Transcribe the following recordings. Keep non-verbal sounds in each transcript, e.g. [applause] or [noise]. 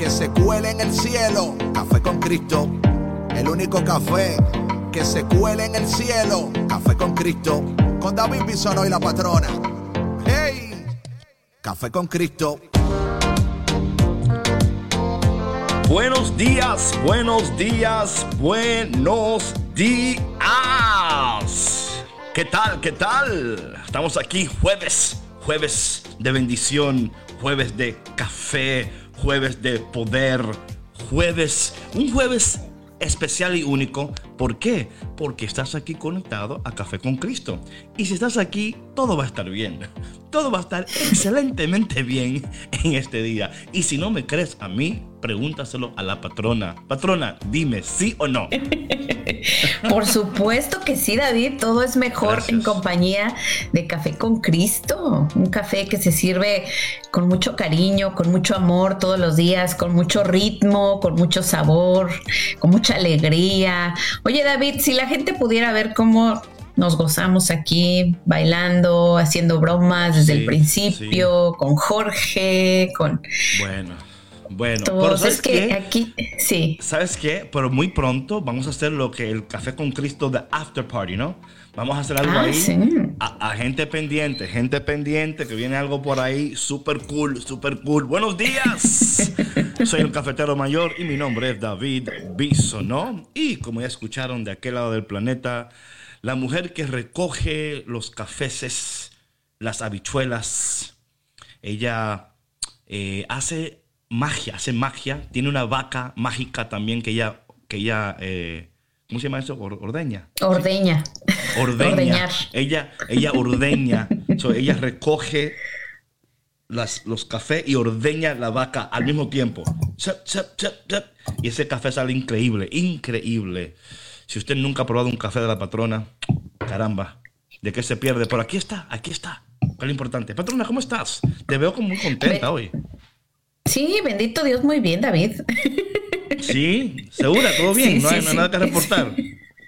que se cuele en el cielo. Café con Cristo, el único café que se cuele en el cielo. Café con Cristo, con David Bisono y la patrona. ¡Hey! Café con Cristo. Buenos días, buenos días, buenos días. ¿Qué tal? ¿Qué tal? Estamos aquí jueves, jueves de bendición, jueves de café, jueves de poder, jueves, un jueves especial y único. ¿Por qué? Porque estás aquí conectado a Café con Cristo. Y si estás aquí, todo va a estar bien. Todo va a estar excelentemente bien en este día. Y si no me crees a mí, pregúntaselo a la patrona. Patrona, dime sí o no. [laughs] Por supuesto que sí, David. Todo es mejor en compañía de Café con Cristo. Un café que se sirve con mucho cariño, con mucho amor todos los días, con mucho ritmo, con mucho sabor, con mucha alegría. Oye, David, si la gente pudiera ver cómo nos gozamos aquí bailando, haciendo bromas desde el principio, con Jorge, con... Bueno bueno, pero ¿sabes que aquí, sí. ¿Sabes qué? Pero muy pronto vamos a hacer lo que el Café con Cristo de After Party, ¿no? Vamos a hacer algo ah, ahí. A, gente pendiente, gente pendiente, que viene algo por ahí súper cool, súper cool. Buenos días. [laughs] Soy el cafetero mayor y mi nombre es David Biso, ¿no? Y como ya escucharon de aquel lado del planeta, la mujer que recoge los cafeces, las habichuelas, ella eh, hace magia, hace magia. Tiene una vaca mágica también que ella, que ella eh, ¿cómo se llama eso? ordeña. Ordeña. Ordeña. Ella, ella ordeña. ella recoge las, los cafés y ordeña la vaca al mismo tiempo. Y ese café sale increíble, increíble. Si usted nunca ha probado un café de la patrona, caramba, ¿de qué se pierde? Pero aquí está, aquí está. ¿Qué es lo importante? Patrona, ¿cómo estás? Te veo como muy contenta hoy. Sí, bendito Dios, muy bien, David. Sí, segura, todo bien, no, hay, nada que reportar.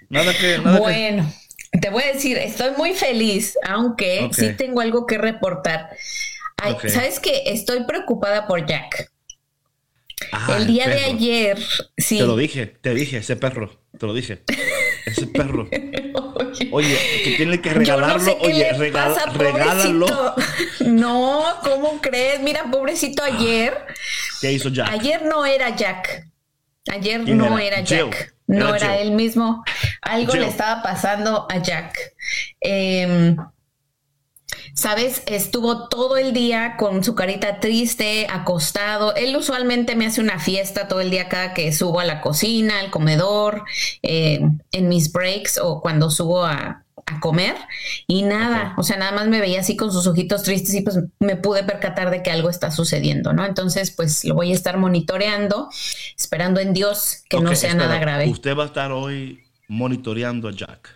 Nada que. bueno, te voy a decir, estoy muy feliz, aunque sí tengo algo que reportar. ¿Sabes qué? Estoy preocupada por Jack. Ah, el día de ayer, sí. Te lo dije, te dije, ese perro, te lo dije. Ese perro. [laughs] Oye, que tiene que regalarlo. Oye, regálalo. [laughs] No, ¿cómo crees? Mira, pobrecito ayer. ¿Qué hizo Jack? Ayer no era Jack. Ayer no era, Jack. No era, él mismo. Algo le estaba pasando a Jack. Eh, ¿sabes? Estuvo todo el día con su carita triste, acostado. Él usualmente me hace una fiesta todo el día cada que subo a la cocina, al comedor, eh, en mis breaks o cuando subo a, comer y nada, o sea, nada más me veía así con sus ojitos tristes y pues me pude percatar de que algo está sucediendo, ¿no? Entonces, pues lo voy a estar monitoreando, esperando en Dios que no sea nada grave. Usted va a estar hoy monitoreando a Jack.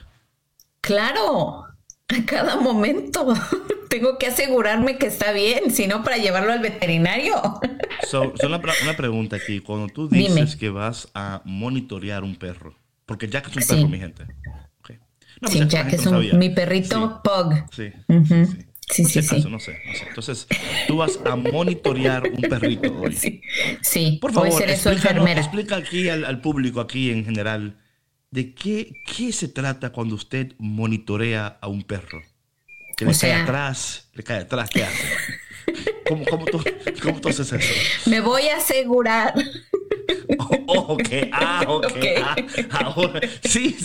Claro, [laughs] a cada momento. [laughs] Tengo que asegurarme que está bien, si no para llevarlo al veterinario. [laughs] So, una, pregunta aquí. Cuando tú dices que vas a monitorear un perro, porque Jack es un perro, mi gente. No, sí, Jack es mi perrito Pug. Sí. Sí, sí, sí. No sé, no sé. Entonces, tú vas a monitorear un perrito hoy. Sí, sí. Por favor, explica aquí al, al público, aquí en general, ¿de qué, qué se trata cuando usted monitorea a un perro? Que le cae atrás, le cae atrás, ¿qué hace? ¿Cómo, cómo, tú, ¿Cómo, tú, haces eso? Me voy a asegurar. [laughs] Oh, ok, ah, ok. okay. Ah, ahora, sí,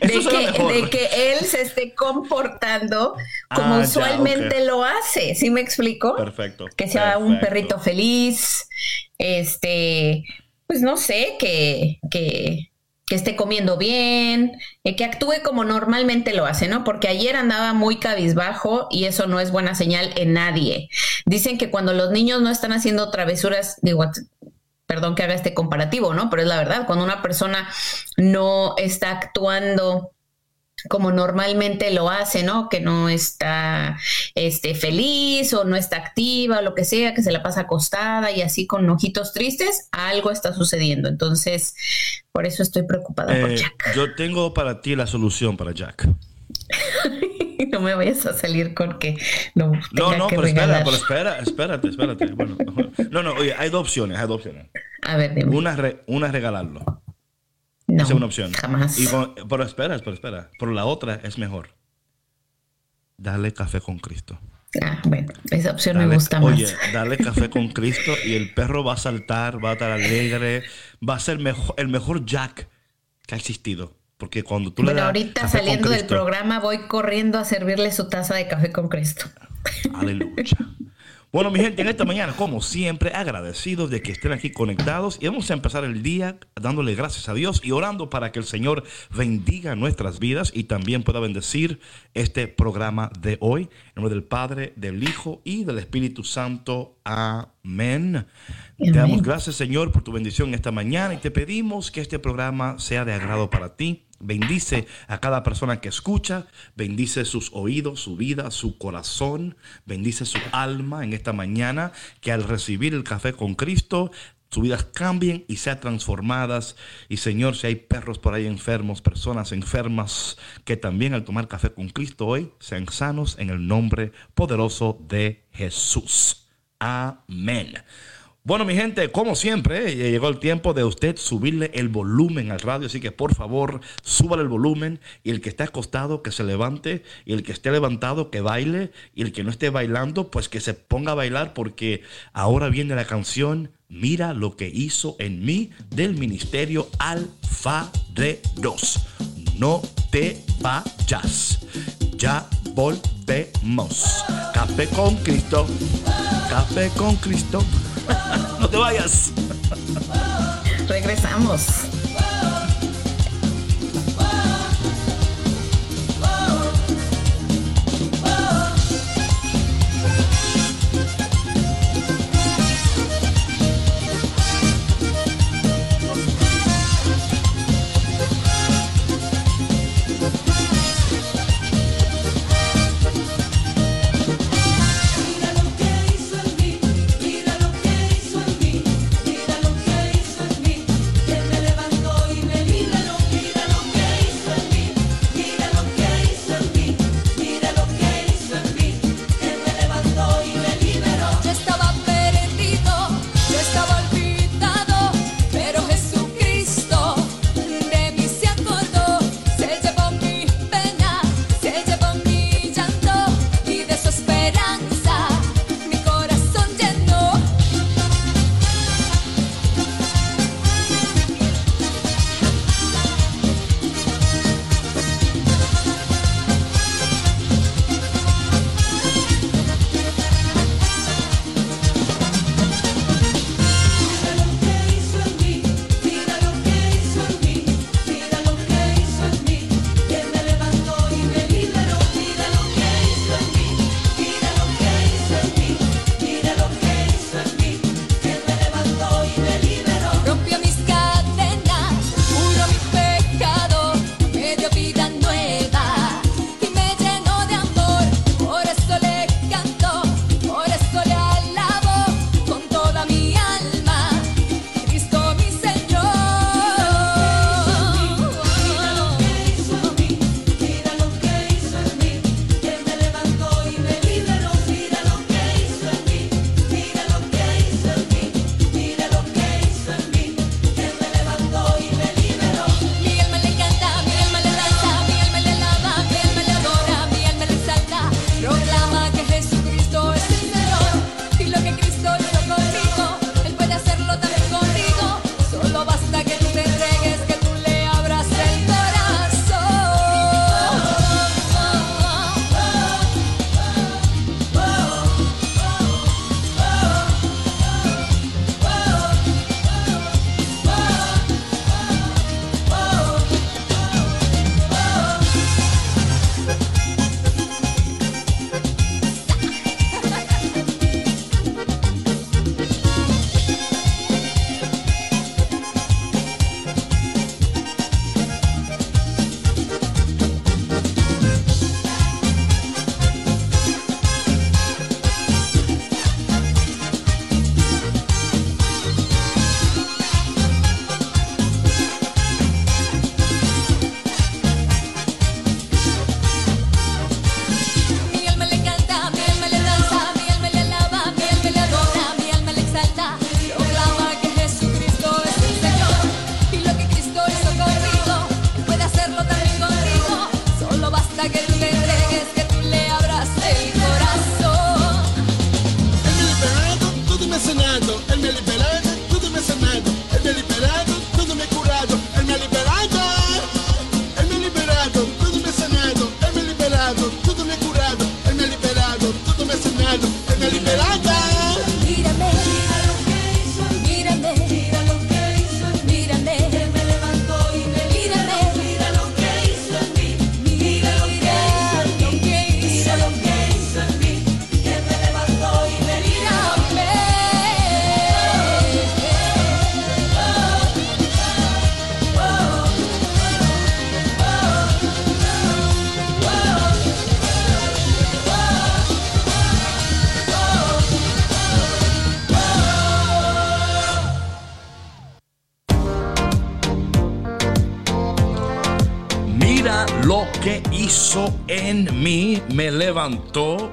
de, que, de que él se esté comportando como ah, usualmente lo hace, ¿sí me explico? Perfecto. Que sea un perrito feliz, este, pues no sé, que, que que esté comiendo bien, eh, que actúe como normalmente lo hace, ¿no? Porque ayer andaba muy cabizbajo y eso no es buena señal en nadie. Dicen que cuando los niños no están haciendo travesuras, digo, perdón que haga este comparativo, ¿no? Pero es la verdad, cuando una persona no está actuando como normalmente lo hace, ¿no? Que no está este, feliz o no está activa o lo que sea, que se la pasa acostada y así con ojitos tristes, algo está sucediendo. Entonces, por eso estoy preocupada por eh, Jack. [laughs] Yo tengo para ti la solución para Jack. no me vayas a salir con que no. No, no, pero espera, pero espera, espérate, espérate. Bueno, no, no, oye, hay dos opciones, hay dos opciones. A ver, dime. Una, una es regalarlo. No, Esa es una opción. Jamás. pero espera, pero espera. Pero la otra es mejor. Dale café con Cristo. Ah, bueno, esa opción me gusta más. Oye, dale café con Cristo y el perro va a saltar, va a estar alegre, va a ser mejor, el mejor Jack que ha existido. Porque cuando tú le das. ahorita saliendo del programa voy corriendo a servirle su taza de café con Cristo. Aleluya. Bueno, mi gente, en esta mañana, como siempre, agradecidos de que estén aquí conectados y vamos a empezar el día dándole gracias a Dios y orando para que el Señor bendiga nuestras vidas y también pueda bendecir este programa de hoy. En nombre del Padre, del Hijo y del Espíritu Santo. Amén. Te damos gracias, Señor, por tu bendición esta mañana y te pedimos que este programa sea de agrado para ti Bendice a cada persona que escucha, bendice sus oídos, su vida, su corazón, bendice su alma en esta mañana, que al recibir el café con Cristo, sus vidas cambien y sean transformadas. Y Señor, si hay perros por ahí enfermos, personas enfermas, que también al tomar café con Cristo hoy sean sanos en el nombre poderoso de Jesús. Amén. Bueno, mi gente, como siempre, eh, llegó el tiempo de usted subirle el volumen al radio, así que por favor, súbale el volumen y el que esté acostado, que se levante, y el que esté levantado, que baile, y el que no esté bailando, pues que se ponga a bailar, porque ahora viene la canción Mira lo que hizo en mí del ministerio Alfa de Dos. No te vayas. Ya volvemos. Café con Cristo. Café con Cristo. [laughs] no te vayas. Regresamos.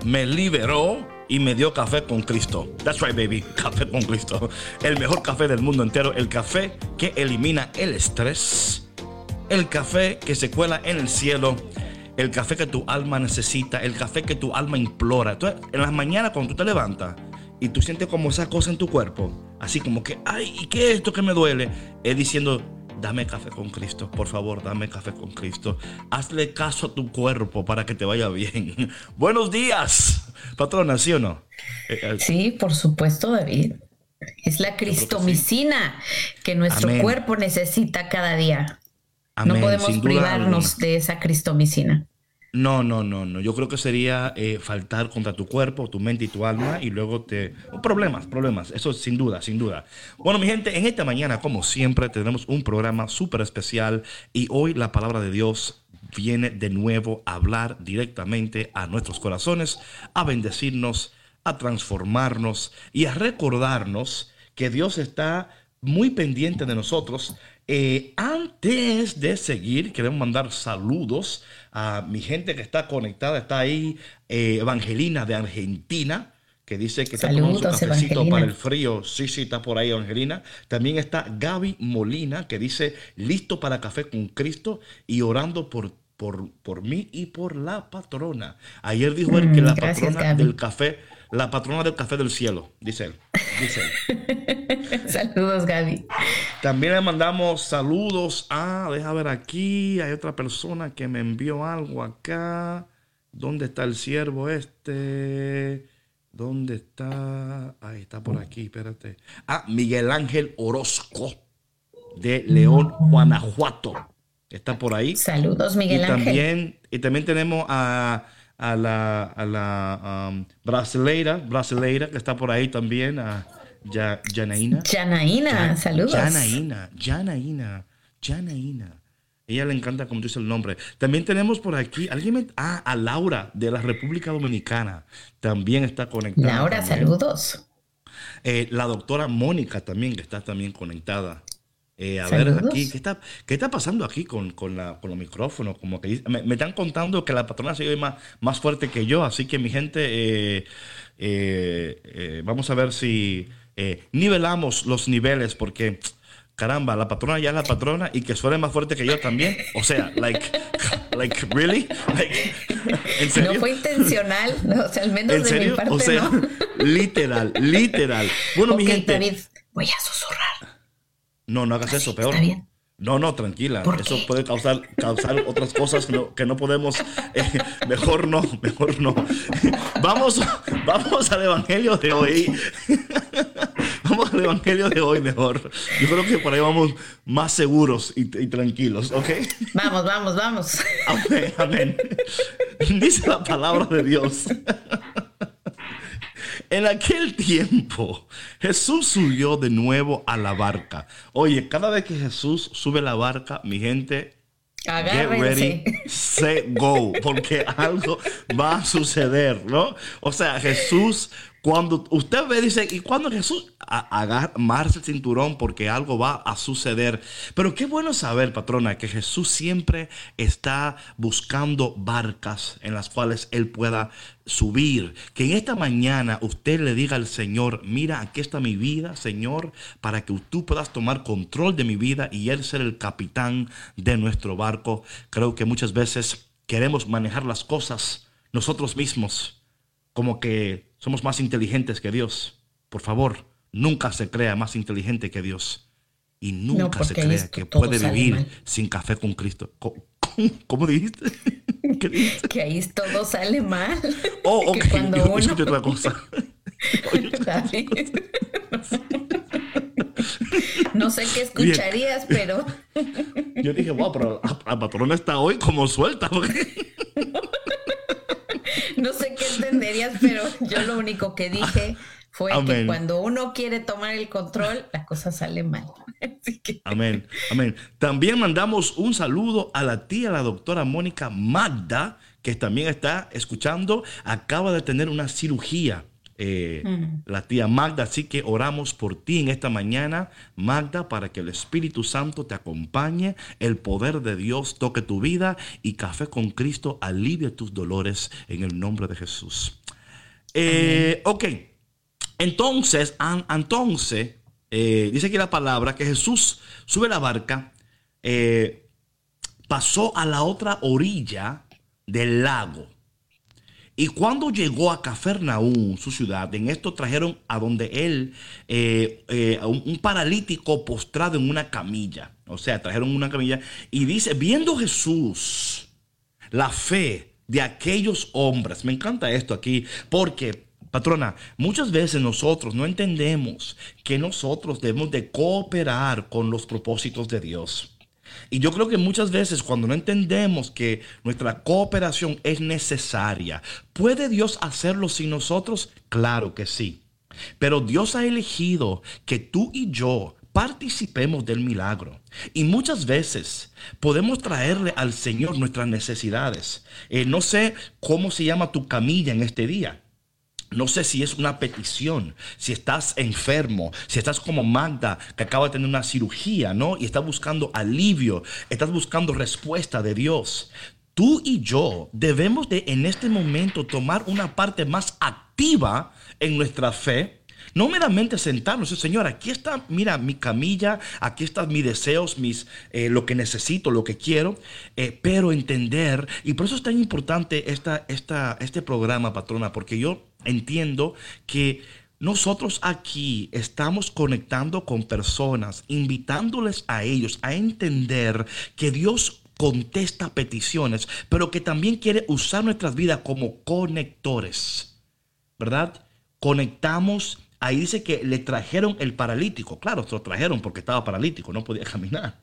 Me liberó y me dio café con Cristo. That's right, baby. [laughs] Café con Cristo. El mejor café del mundo entero. El café que elimina el estrés. El café que se cuela en el cielo. El café que tu alma necesita. El café que tu alma implora. Entonces, en las mañanas cuando te levantas y tú sientes como esa cosa en tu cuerpo, así como que, ay, ¿y qué es esto que me duele? Es diciendo, dame café con Cristo, por favor, dame café con Cristo. Hazle caso a tu cuerpo para que te vaya bien. [laughs] Buenos días, patrona, ¿sí o no? Eh, sí, por supuesto, David. Es la cristomicina que, nuestro cuerpo necesita cada día. No podemos privarnos de esa cristomicina. No, no, no, no. Yo creo que sería eh, faltar contra tu cuerpo, tu mente y tu alma y luego te... Problemas, problemas. Eso sin duda, sin duda. Bueno, mi gente, en esta mañana, como siempre, tenemos un programa súper especial y hoy la palabra de Dios viene de nuevo a hablar directamente a nuestros corazones, a bendecirnos, a transformarnos y a recordarnos que Dios está muy pendiente de nosotros eh, antes de seguir, queremos mandar saludos a mi gente que está conectada. Está ahí eh, Evangelina de Argentina, que dice que está tomando su cafecito para el frío. Sí, sí, está por ahí Evangelina. También está Gaby Molina, que dice listo para café con Cristo y orando por, por, por mí y por la patrona. Ayer dijo él que mm, la patrona del café la patrona del café del cielo, dice él. [laughs] saludos, Gaby. También le mandamos saludos a, deja ver aquí, hay otra persona que me envió algo acá. ¿Dónde está el siervo este? ¿Dónde está? Ahí está por aquí, espérate. Ah, Miguel Ángel Orozco, de León, Guanajuato. Está por ahí. Saludos, Miguel Ángel. También, y también tenemos a a la, a la um, brasileira, brasileira que está por ahí también, a Janaína. Janaína, saludos. Janaína, Janaína, Janaína. Ella le encanta como dice el nombre. También tenemos por aquí, alguien ah, a Laura de la República Dominicana. También está conectada. Laura, saludos. Eh, la doctora Mónica también, que está también conectada. Eh, a ver, aquí, ¿qué está, ¿qué está pasando aquí con, con, la, con los micrófonos? Como que me, están contando que la patrona se oye más, más fuerte que yo, así que mi gente, eh, eh, vamos a ver si nivelamos los niveles, porque caramba, la patrona ya es la patrona y que suene más fuerte que yo también. O sea, like, [laughs] like, really? [laughs] No fue intencional, o sea, al menos de mi parte, o sea, [laughs] literal, literal. Bueno, mi gente. David, voy a susurrar. No, no hagas eso, peor. No, no, tranquila. Eso puede causar, causar otras cosas que no, podemos. Eh, mejor no, mejor no. vamos, vamos al Evangelio de hoy. vamos al Evangelio de hoy mejor. Yo creo que por ahí vamos más seguros y, y tranquilos, ¿ok? Vamos, vamos, vamos. Amén, amén. Dice la palabra de Dios. En aquel tiempo, Jesús subió de nuevo a la barca. Oye, cada vez que Jesús sube a la barca, mi gente, Get ready, set, go, porque algo va a suceder, ¿no? O sea, Jesús cuando usted ve, dice, y cuando Jesús agarra, el cinturón porque algo va a suceder. Pero qué bueno saber, patrona, que Jesús siempre está buscando barcas en las cuales Él pueda subir. Que en esta mañana usted le diga al Señor, mira, aquí está mi vida, Señor, para que tú puedas tomar control de mi vida y Él ser el capitán de nuestro barco. Creo que muchas veces queremos manejar las cosas nosotros mismos, como que somos más inteligentes que Dios. Por favor, nunca se crea más inteligente que Dios. Y nunca se crea que puede vivir sin café con Cristo. ¿Cómo, [laughs] dijiste? Que ahí todo sale mal. Oh, [laughs] ok. cuando Yo uno... otra cosa. [laughs] no sé qué escucharías, pero. Yo dije, wow, pero la, patrona está hoy como suelta. No sé qué entenderías, pero yo lo único que dije fue que cuando uno quiere tomar el control, la cosa sale mal. [laughs] Amén, amén. También mandamos un saludo a la tía, la doctora Mónica Magda, que también está escuchando, acaba de tener una cirugía eh, mm. la tía Magda. Así que oramos por ti en esta mañana, Magda, para que el Espíritu Santo te acompañe, el poder de Dios toque tu vida y Café con Cristo alivie tus dolores en el nombre de Jesús. Eh, ok, entonces, entonces, eh, dice aquí la palabra que Jesús sube la barca, pasó a la otra orilla del lago. Y cuando llegó a Cafarnaúm, su ciudad, en esto trajeron a donde él, eh, eh, un, paralítico postrado en una camilla. O sea, trajeron una camilla. Y dice, viendo Jesús la fe de aquellos hombres. Me encanta esto aquí, porque Patrona, muchas veces nosotros no entendemos que nosotros debemos de cooperar con los propósitos de Dios. Y yo creo que muchas veces cuando no entendemos que nuestra cooperación es necesaria, ¿puede Dios hacerlo sin nosotros? Claro que sí. Pero Dios ha elegido que tú y yo participemos del milagro. Y muchas veces podemos traerle al Señor nuestras necesidades. Eh, no sé cómo se llama tu camilla en este día. No sé si es una petición, si estás enfermo, si estás como Magda que acaba de tener una cirugía, ¿no? Y estás buscando alivio, estás buscando respuesta de Dios. Tú y yo debemos de en este momento tomar una parte más activa en nuestra fe. No meramente sentarnos, Señor, aquí está, mira, mi camilla, aquí están mis deseos, mis, eh, lo que necesito, lo que quiero, eh, pero entender, y por eso es tan importante esta, esta, este programa, patrona, porque yo entiendo que nosotros aquí estamos conectando con personas, invitándoles a ellos a entender que Dios contesta peticiones, pero que también quiere usar nuestras vidas como conectores. ¿Verdad? Conectamos Ahí dice que le trajeron el paralítico. Claro, lo trajeron porque estaba paralítico, no podía [laughs] caminar.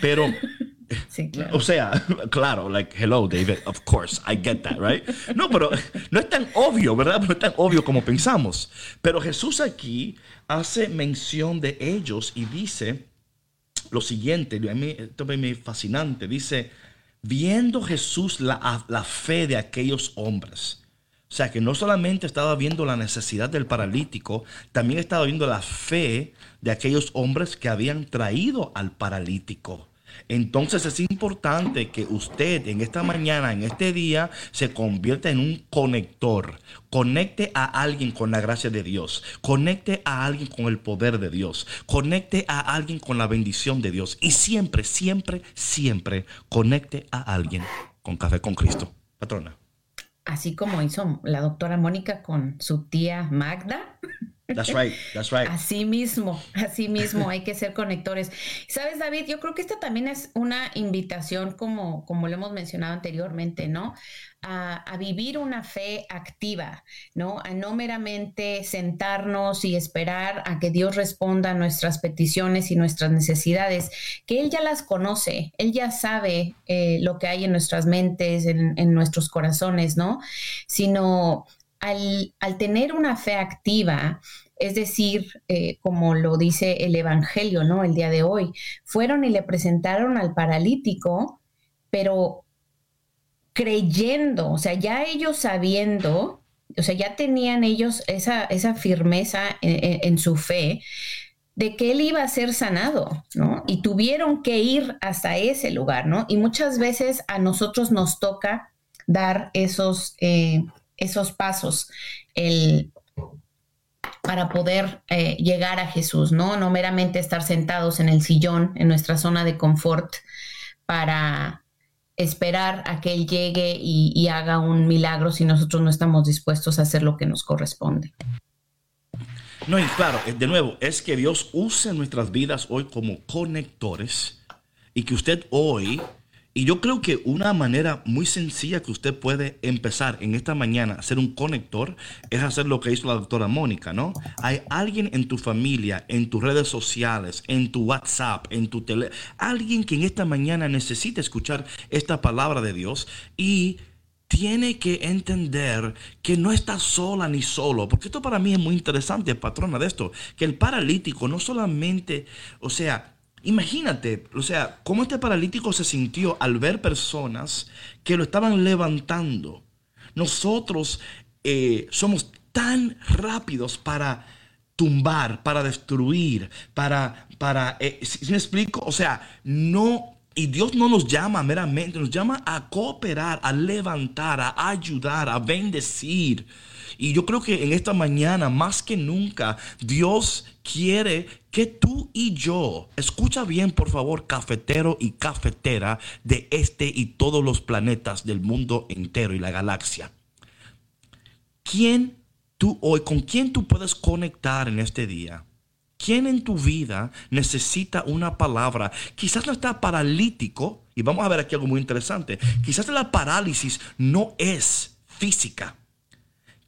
Pero O sea, [laughs] claro, like, hello, David, of course, I get that, right? No, pero no es tan obvio, ¿verdad? No es tan obvio como pensamos. Pero Jesús aquí hace mención de ellos y dice lo siguiente, a mí esto me fascinante, dice, viendo Jesús la, la fe de aquellos hombres. O sea, que no solamente estaba viendo la necesidad del paralítico, también estaba viendo la fe de aquellos hombres que habían traído al paralítico. Entonces es importante que usted en esta mañana, en este día, se convierta en un conector. Conecte a alguien con la gracia de Dios. Conecte a alguien con el poder de Dios. Conecte a alguien con la bendición de Dios. Y siempre, siempre, siempre conecte a alguien con Café con Cristo. Patrona. Así como hizo la doctora Mónica con su tía Magda. That's right, that's right. Así mismo, así mismo, hay que ser conectores. Sabes, David, yo creo que esta también es una invitación, como, como lo hemos mencionado anteriormente, ¿no? A, vivir una fe activa, ¿no? A no meramente sentarnos y esperar a que Dios responda a nuestras peticiones y nuestras necesidades, que Él ya las conoce, Él ya sabe eh, lo que hay en nuestras mentes, en, en nuestros corazones, ¿no? Sino al, tener una fe activa, es decir, eh, como lo dice el Evangelio, ¿no? El día de hoy, fueron y le presentaron al paralítico, pero creyendo, o sea, ya ellos sabiendo, o sea, ya tenían ellos esa, esa firmeza en, su fe de que él iba a ser sanado, ¿no? Y tuvieron que ir hasta ese lugar, ¿no? Y muchas veces a nosotros nos toca dar esos, eh, esos pasos el, para poder eh, llegar a Jesús, ¿no? No meramente estar sentados en el sillón, en nuestra zona de confort, para esperar a que Él llegue y, y haga un milagro si nosotros no estamos dispuestos a hacer lo que nos corresponde. No, y claro, de nuevo, es que Dios use nuestras vidas hoy como conectores y que usted hoy y yo creo que una manera muy sencilla que usted puede empezar en esta mañana a ser un conector es hacer lo que hizo la doctora Mónica, ¿no? Hay alguien en tu familia, en tus redes sociales, en tu WhatsApp, en tu tele, alguien que en esta mañana necesita escuchar esta palabra de Dios y tiene que entender que no está sola ni solo, porque esto para mí es muy interesante, patrona de esto, que el paralítico no solamente, o sea, Imagínate, o sea, cómo este paralítico se sintió al ver personas que lo estaban levantando. Nosotros eh, somos tan rápidos para tumbar, para destruir, para, para, eh, me explico, o sea, no y Dios no nos llama meramente, nos llama a cooperar, a levantar, a ayudar, a bendecir. Y yo creo que en esta mañana, más que nunca, Dios quiere que tú y yo, escucha bien por favor, cafetero y cafetera de este y todos los planetas del mundo entero y la galaxia. ¿Quién tú hoy, con quién tú puedes conectar en este día? ¿Quién en tu vida necesita una palabra? Quizás no está paralítico, y vamos a ver aquí algo muy interesante. Quizás la parálisis no es física.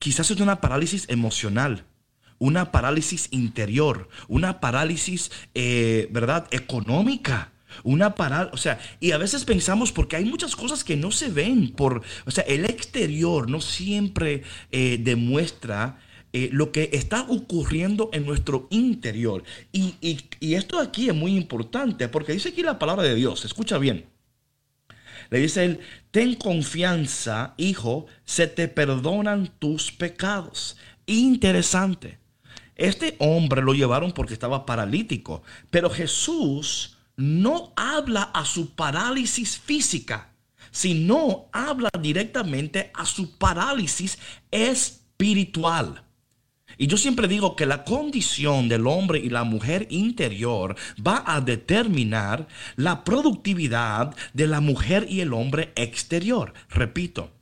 Quizás es una parálisis emocional, una parálisis interior, una parálisis, eh, ¿verdad?, económica. Una parálisis, o sea, y a veces pensamos porque hay muchas cosas que no se ven por, o sea, el exterior no siempre eh, demuestra eh, lo que está ocurriendo en nuestro interior. Y, esto aquí es muy importante porque dice aquí la palabra de Dios, escucha bien. Le dice él, ten confianza, hijo, se te perdonan tus pecados. Interesante. Este hombre lo llevaron porque estaba paralítico, pero Jesús no habla a su parálisis física, sino habla directamente a su parálisis espiritual. Y yo siempre digo que la condición del hombre y la mujer interior va a determinar la productividad de la mujer y el hombre exterior. Repito,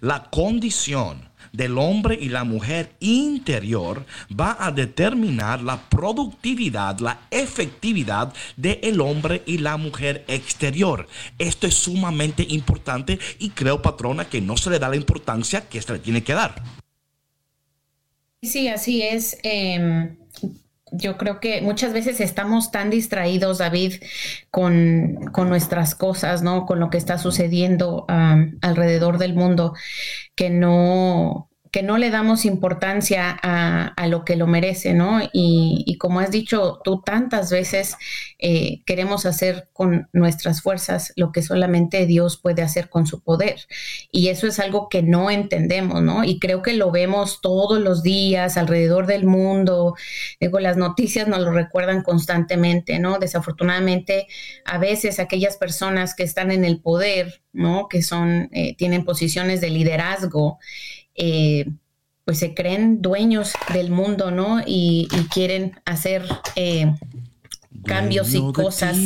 la condición del hombre y la mujer interior va a determinar la productividad, la efectividad del hombre y la mujer exterior. Esto es sumamente importante y creo, patrona, que no se le da la importancia que se le tiene que dar. Sí, así es. Em, yo creo que muchas veces estamos tan distraídos, David, con, nuestras cosas, ¿no? Con lo que está sucediendo alrededor del mundo, que no, que no le damos importancia a, lo que lo merece, ¿no? Y, como has dicho tú tantas veces, eh, queremos hacer con nuestras fuerzas lo que solamente Dios puede hacer con su poder. Y eso es algo que no entendemos, ¿no? Y creo que lo vemos todos los días alrededor del mundo. Digo, las noticias nos lo recuerdan constantemente, ¿no? Desafortunadamente, a veces aquellas personas que están en el poder, ¿no? Que son, eh, tienen posiciones de liderazgo, eh, pues se creen dueños del mundo, ¿no? Y, quieren hacer eh, cambios y cosas.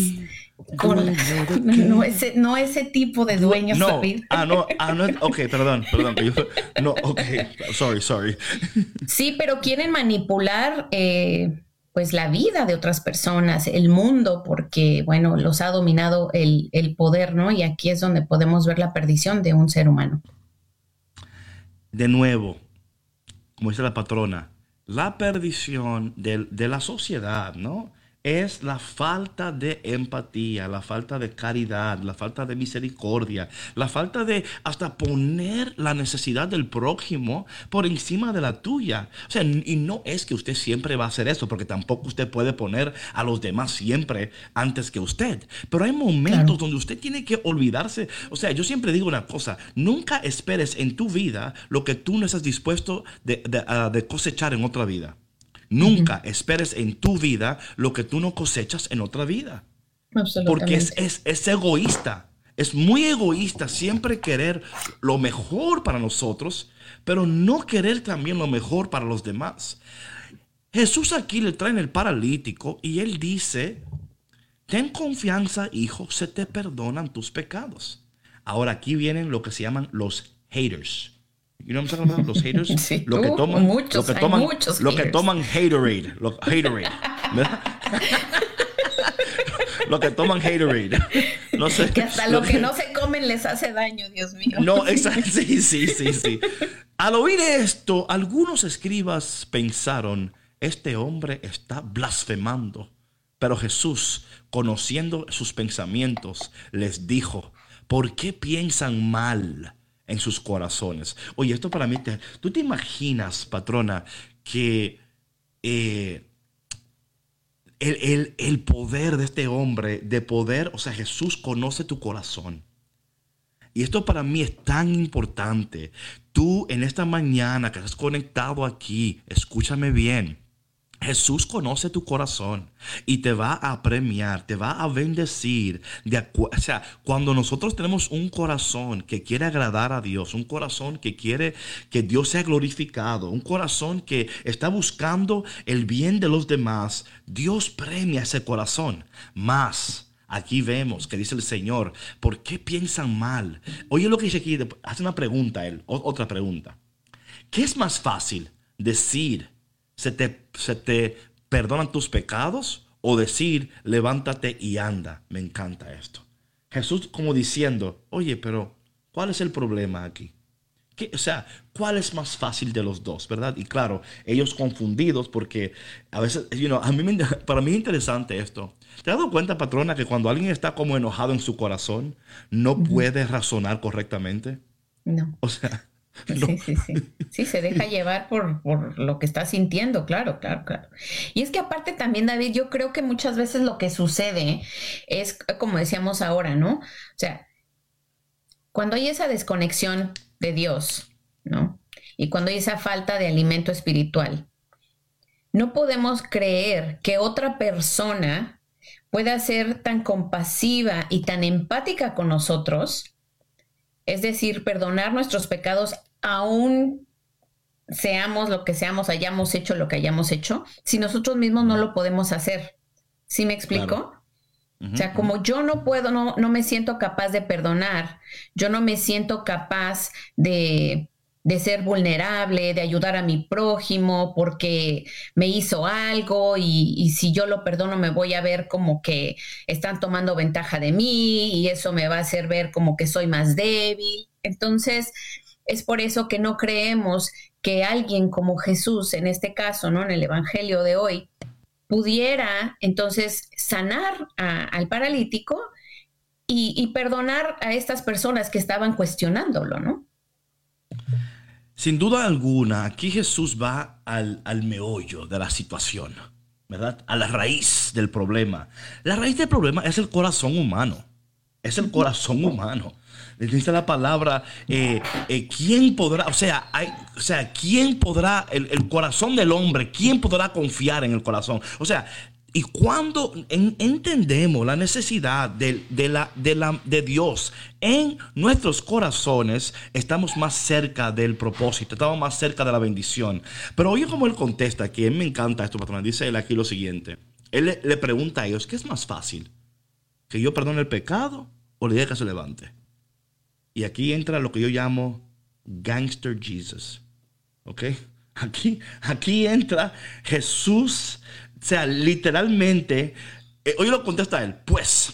Con [laughs] no, ese, no ese tipo de dueños, no, Ah, no, ah, no, ok, perdón, perdón. no, ok, sorry, sorry. Sí, pero quieren manipular eh, pues la vida de otras personas, el mundo, porque, bueno, los ha dominado el, el poder, ¿no? Y aquí es donde podemos ver la perdición de un ser humano de nuevo, como dice la patrona, la perdición de, de la sociedad, ¿no? Es la falta de empatía, la falta de caridad, la falta de misericordia, la falta de hasta poner la necesidad del prójimo por encima de la tuya. O sea, y no es que usted siempre va a hacer eso, porque tampoco usted puede poner a los demás siempre antes que usted. Pero hay momentos donde usted tiene que olvidarse. O sea, yo siempre digo una cosa, nunca esperes en tu vida lo que tú no estás dispuesto de, ah, de cosechar en otra vida. Nunca esperes en tu vida lo que tú no cosechas en otra vida. Porque es, es, egoísta. Es muy egoísta siempre querer lo mejor para nosotros, pero no querer también lo mejor para los demás. Jesús aquí le trae el paralítico y él dice, ten confianza, hijo, se te perdonan tus pecados. Ahora aquí vienen lo que se llaman los haters. You know what I'm talking Los haters. [laughs] Sí, lo, que toman, muchos, lo que toman, muchos lo que toman haterade. Lo, haterade. [laughs] lo que toman haterade. No sé. Que hasta lo, que, no se comen les hace daño, Dios mío. No, exacto. [laughs] Sí, sí, sí, sí. Al oír esto, algunos escribas pensaron, este hombre está blasfemando. Pero Jesús, conociendo sus pensamientos, les dijo, ¿por qué piensan mal? En sus corazones. Oye, esto para mí, ¿tú te imaginas, patrona, que eh, el, el, poder de este hombre, de poder, o sea, Jesús conoce tu corazón. Y esto para mí es tan importante. tú en esta mañana que estás conectado aquí, escúchame bien. Jesús conoce tu corazón y te va a premiar, te va a bendecir. De o sea, cuando nosotros tenemos un corazón que quiere agradar a Dios, un corazón que quiere que Dios sea glorificado, un corazón que está buscando el bien de los demás, Dios premia ese corazón. Más. Aquí vemos que dice el Señor, ¿por qué piensan mal? Oye lo que dice aquí, hace una pregunta él, otra pregunta. ¿Qué es más fácil decir se te, se te perdonan tus pecados o decir, levántate y anda. Me encanta esto. Jesús como diciendo, oye, pero ¿cuál es el problema aquí? ¿Qué, o sea, ¿cuál es más fácil de los dos, verdad? Y claro, ellos confundidos porque a veces, you know, a mí [laughs] para mí es interesante esto. ¿Te has dado cuenta, patrona, que cuando alguien está como enojado en su corazón, no puede razonar correctamente? No. O sea, [laughs] Sí, sí, sí. Sí, se deja [laughs] llevar por, por, lo que está sintiendo, claro, claro, claro. Y es que aparte también, David, yo creo que muchas veces lo que sucede es, como decíamos ahora, ¿no? O sea, cuando hay esa desconexión de Dios, ¿no? Y cuando hay esa falta de alimento espiritual, no podemos creer que otra persona pueda ser tan compasiva y tan empática con nosotros es decir, perdonar nuestros pecados aún seamos lo que seamos, hayamos hecho lo que hayamos hecho, si nosotros mismos no lo podemos hacer. ¿Sí me explico? o sea, como yo no puedo, no, no me siento capaz de perdonar, yo no me siento capaz de, de ser vulnerable, de ayudar a mi prójimo porque me hizo algo y, si yo lo perdono me voy a ver como que están tomando ventaja de mí y eso me va a hacer ver como que soy más débil. Entonces, es por eso que no creemos que alguien como Jesús, en este caso, ¿no? En el Evangelio de hoy, pudiera entonces sanar al paralítico y, y perdonar a estas personas que estaban cuestionándolo, ¿no? Sin duda alguna, aquí Jesús va al, meollo de la situación, ¿verdad? A la raíz del problema. La raíz del problema es el corazón humano. Es el corazón humano. Dice la palabra, eh, eh, ¿quién podrá, o sea, o sea, quién podrá, el, el, corazón del hombre, quién podrá confiar en el corazón? O sea, y cuando entendemos la necesidad de, la, de, la, de Dios en nuestros corazones, estamos más cerca del propósito, estamos más cerca de la bendición. Pero oye cómo él contesta, que él me encanta esto, patrón. Dice él aquí lo siguiente. Él le, pregunta a ellos, ¿qué es más fácil? ¿Que yo perdone el pecado o le diga que se levante? Y aquí entra lo que yo llamo gangster Jesus. ¿Ok? Aquí, aquí entra Jesús o sea, literalmente, eh, hoy lo contesta él, pues,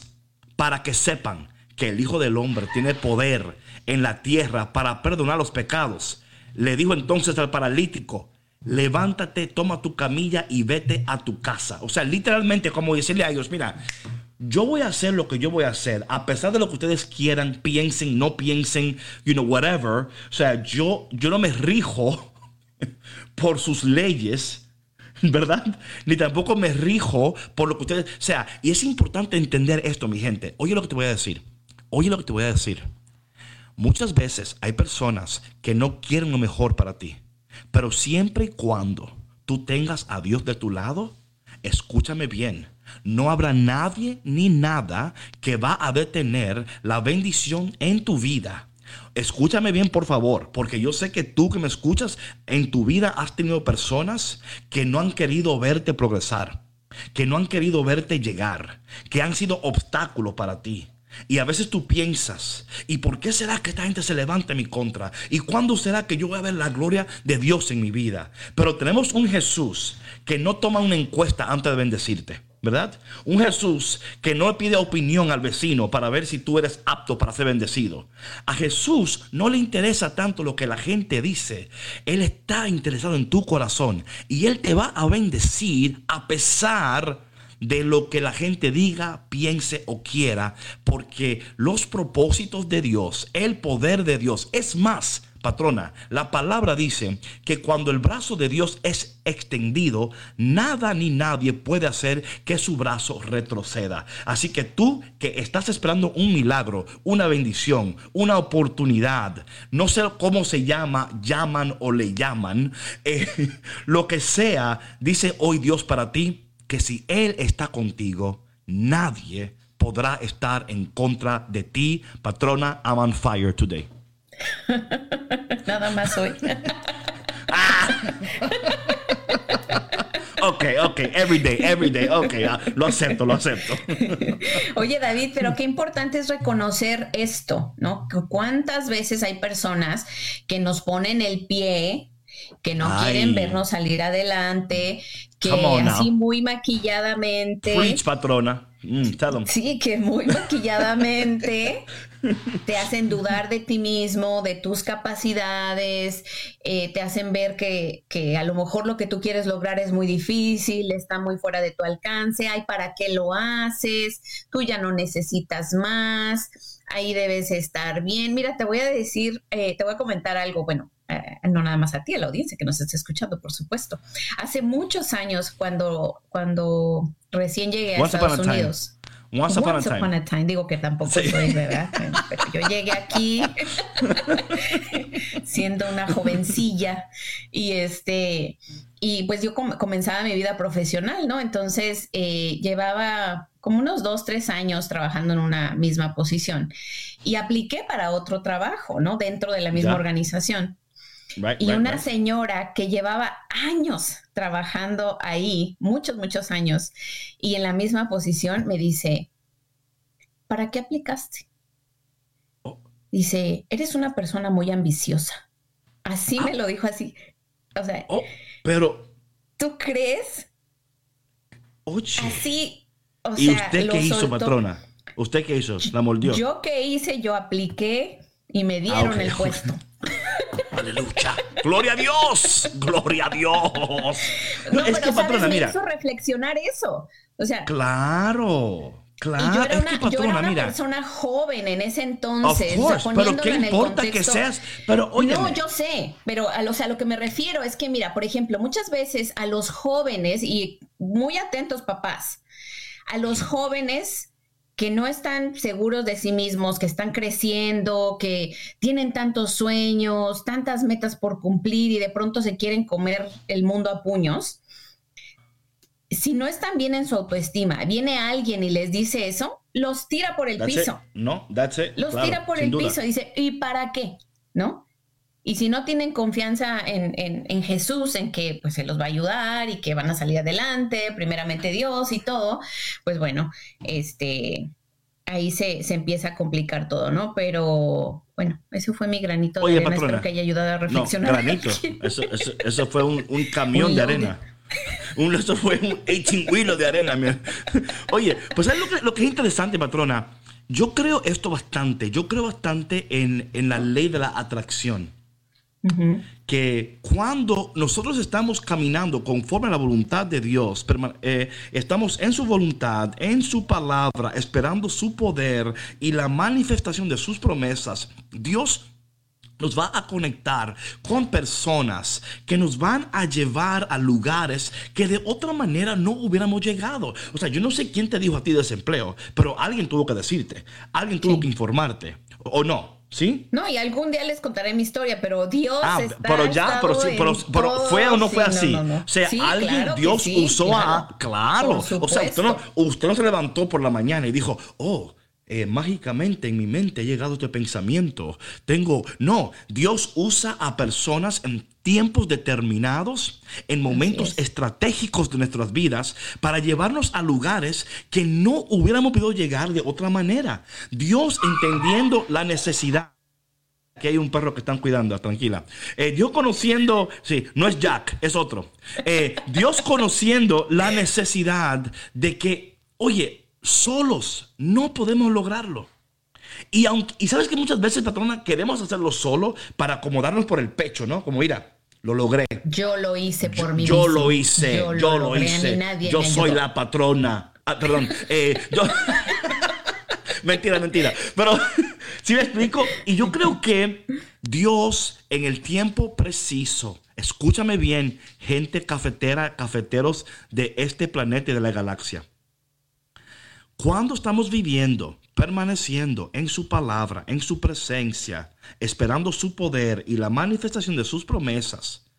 para que sepan que el Hijo del Hombre tiene poder en la tierra para perdonar los pecados. Le dijo entonces al paralítico, levántate, toma tu camilla y vete a tu casa. O sea, literalmente como decirle a ellos, mira, yo voy a hacer lo que yo voy a hacer, a pesar de lo que ustedes quieran, piensen, no piensen, you know, whatever. O sea, yo, yo no me rijo [laughs] por sus leyes [laughs] ¿verdad? Ni tampoco me rijo por lo que ustedes... O sea, y es importante entender esto, mi gente. Oye lo que te voy a decir. Oye lo que te voy a decir. Muchas veces hay personas que no quieren lo mejor para ti. Pero siempre y cuando tú tengas a Dios de tu lado, escúchame bien. No habrá nadie ni nada que va a detener la bendición en tu vida Escúchame bien, por favor, porque yo sé que tú que me escuchas, en tu vida has tenido personas que no han querido verte progresar, que no han querido verte llegar, que han sido obstáculos para ti. Y a veces tú piensas, ¿y por qué será que esta gente se levanta en mi contra? ¿Y cuándo será que yo voy a ver la gloria de Dios en mi vida? Pero tenemos un Jesús que no toma una encuesta antes de bendecirte. ¿Verdad? Un Jesús que no pide opinión al vecino para ver si tú eres apto para ser bendecido. A Jesús no le interesa tanto lo que la gente dice. Él está interesado en tu corazón y Él te va a bendecir a pesar de lo que la gente diga, piense o quiera, porque los propósitos de Dios, el poder de Dios, es más, patrona, la palabra dice que cuando el brazo de Dios es extendido, nada ni nadie puede hacer que su brazo retroceda. Así que tú que estás esperando un milagro, una bendición, una oportunidad, no sé cómo se llama, llaman o le llaman, eh, [laughs] lo que sea, dice hoy Dios para ti, que si Él está contigo, nadie podrá estar en contra de ti, patrona. I'm on fire today. [laughs] Nada más hoy. [laughs] Ok, ok, every day, every day, ok, ah, lo acepto, lo acepto. [laughs] Oye, David, pero qué importante es reconocer esto, ¿no? ¿Cuántas veces hay personas que nos ponen el pie que no quieren vernos salir adelante, que así muy maquilladamente. Preach, patrona. Mm, sí, que muy maquilladamente te hacen dudar de ti mismo, de tus capacidades, eh, te hacen ver que, que, a lo mejor lo que tú quieres lograr es muy difícil, está muy fuera de tu alcance, ay, ¿para qué lo haces? Tú ya no necesitas más, ahí debes estar bien. Mira, te voy a decir, eh, te voy a comentar algo, bueno, eh, no nada más a ti, a la audiencia que nos está escuchando, por supuesto. Hace muchos años, cuando, cuando recién llegué a Estados Unidos. Once, upon, a time. Digo que tampoco soy, ¿verdad? [laughs] Pero yo llegué aquí [laughs] siendo una jovencilla y este y pues yo comenzaba mi vida profesional, ¿no? Entonces eh, llevaba como unos dos, tres años trabajando en una misma posición y apliqué para otro trabajo, ¿no? Dentro de la misma organización y una señora que llevaba años trabajando ahí, muchos, muchos años, y en la misma posición me dice, ¿para qué aplicaste? Oh. Dice, eres una persona muy ambiciosa. Así me ah. lo dijo así. O sea, oh, pero... ¿Tú crees? Oye. Así. ¿Y usted qué hizo, patrona? ¿Usted qué hizo? ¿La moldeó? Yo qué hice, yo apliqué y me ah, dieron el puesto. [laughs] Aleluya. Gloria a Dios. Gloria a Dios. No, es que, patrona, me mira. hizo reflexionar eso. O sea. Claro. Claro, yo era una, es que, patrona, yo era una persona joven en ese entonces. Of course, pero ¿qué importa que seas? Pero No, yo sé, pero a lo, o sea, lo que me refiero es que, mira, por ejemplo, muchas veces a los jóvenes, y muy atentos papás, a los jóvenes que no están seguros de sí mismos, que están creciendo, que tienen tantos sueños, tantas metas por cumplir y de pronto se quieren comer el mundo a puños, si no están bien en su autoestima, viene alguien y les dice eso, los tira por el piso. No, that's it. Los tira por el piso. Dice, ¿y para qué? ¿No? Y si no tienen confianza en, en, Jesús, en que pues se los va a ayudar y que van a salir adelante, primeramente Dios y todo, pues bueno, este, ahí se, se empieza a complicar todo, ¿no? Pero bueno, eso fue mi granito de arena. Espero que haya ayudado a reflexionar. No, granito. [laughs] Eso, eso, fue un, un camión de arena. Un, eso fue un 18 de arena. [laughs] Oye, pues ¿sabes lo que, lo que es interesante, patrona? Yo creo esto bastante. Yo creo bastante en, en la ley de la atracción que cuando nosotros estamos caminando conforme a la voluntad de Dios, eh, estamos en su voluntad, en su palabra, esperando su poder y la manifestación de sus promesas, Dios nos va a conectar con personas que nos van a llevar a lugares que de otra manera no hubiéramos llegado. O sea, yo no sé quién te dijo a ti desempleo, pero alguien tuvo que decirte, alguien tuvo que informarte, o no. ¿Sí? No, y algún día les contaré mi historia, pero Dios. Ah, pero ya, pero, pero, fue o no fue así. o sea, alguien, Dios usó a. Claro. O sea, usted no, usted no se levantó por la mañana y dijo, oh, eh, mágicamente en mi mente ha llegado este pensamiento. Tengo, no, Dios usa a personas en tiempos determinados, en momentos estratégicos de nuestras vidas, para llevarnos a lugares que no hubiéramos podido llegar de otra manera. Dios entendiendo la necesidad. Aquí hay un perro que están cuidando, tranquila. Eh, Dios conociendo, sí, no es Jack, es otro. Eh, Dios conociendo la necesidad de que, oye, solos no podemos lograrlo. Y, aunque, y sabes que muchas veces, patrona, queremos hacerlo solo para acomodarnos por el pecho, ¿no? Como mira, lo logré. Yo lo hice por mí. Yo lo hice, yo, lo, hice. Yo soy la patrona. Ah, perdón, eh, yo... [laughs] mentira, mentira. Pero [laughs] ¿Sí me explico? Y yo creo que Dios en el tiempo preciso, escúchame bien, gente cafetera, cafeteros de este planeta y de la galaxia. Cuando estamos viviendo, permaneciendo en su palabra, en su presencia, esperando su poder y la manifestación de sus promesas,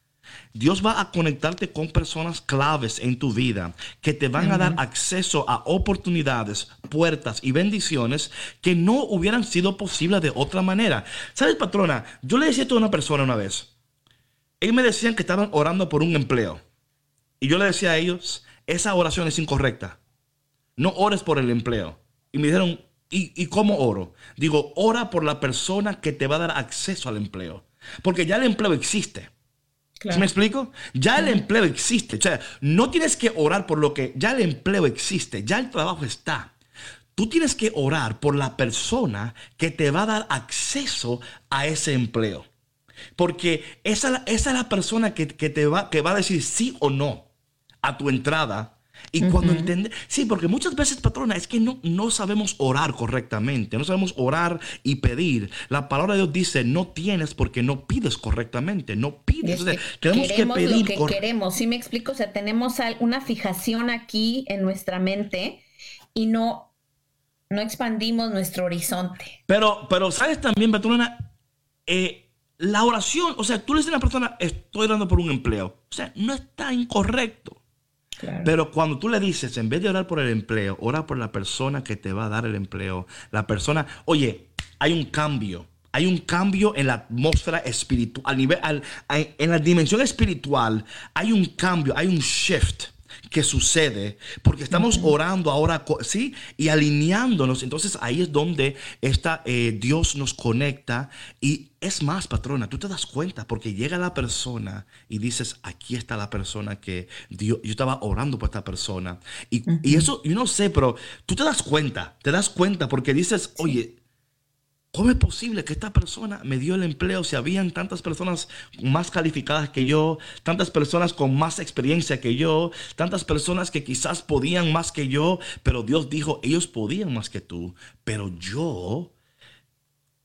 Dios va a conectarte con personas claves en tu vida que te van a dar acceso a oportunidades, puertas y bendiciones que no hubieran sido posibles de otra manera. ¿Sabes, patrona? Yo le decía esto a una persona una vez. Ellos me decían que estaban orando por un empleo. Y yo le decía a ellos, esa oración es incorrecta. No ores por el empleo. Y me dijeron, ¿y, y cómo oro? Digo, ora por la persona que te va a dar acceso al empleo. Porque ya el empleo existe. ¿Me explico? Ya el empleo existe. O sea, no tienes que orar por lo que ya el empleo existe, ya el trabajo está. Tú tienes que orar por la persona que te va a dar acceso a ese empleo. Porque esa, esa es la persona que, te va, que va a decir sí o no a tu entrada y cuando entiende, sí, porque muchas veces, patrona, es que no, no sabemos orar correctamente, no sabemos orar y pedir. La palabra de Dios dice, no tienes porque no pides correctamente, no pides. tenemos que pedir. Lo que queremos, ¿sí me explico? O sea, tenemos una fijación aquí en nuestra mente y no, no expandimos nuestro horizonte. Pero, pero sabes también, patrona, eh, la oración, o sea, tú le dices a una persona, estoy orando por un empleo. O sea, no está incorrecto. Pero cuando tú le dices, en vez de orar por el empleo, ora por la persona que te va a dar el empleo. La persona, oye, hay un cambio. Hay un cambio en la atmósfera espiritual, en la dimensión espiritual, hay un cambio, hay un shift que sucede porque estamos orando ahora, ¿sí? Y alineándonos. Entonces ahí es donde esta, eh, Dios nos conecta. Y es más, patrona, tú te das cuenta porque llega la persona y dices, aquí está la persona que Dios, yo estaba orando por esta persona. Y, y eso, yo no sé, pero tú te das cuenta, te das cuenta porque dices, oye, ¿Cómo es posible que esta persona me dio el empleo si habían tantas personas más calificadas que yo, tantas personas con más experiencia que yo, tantas personas que quizás podían más que yo, pero Dios dijo, ellos podían más que tú, pero yo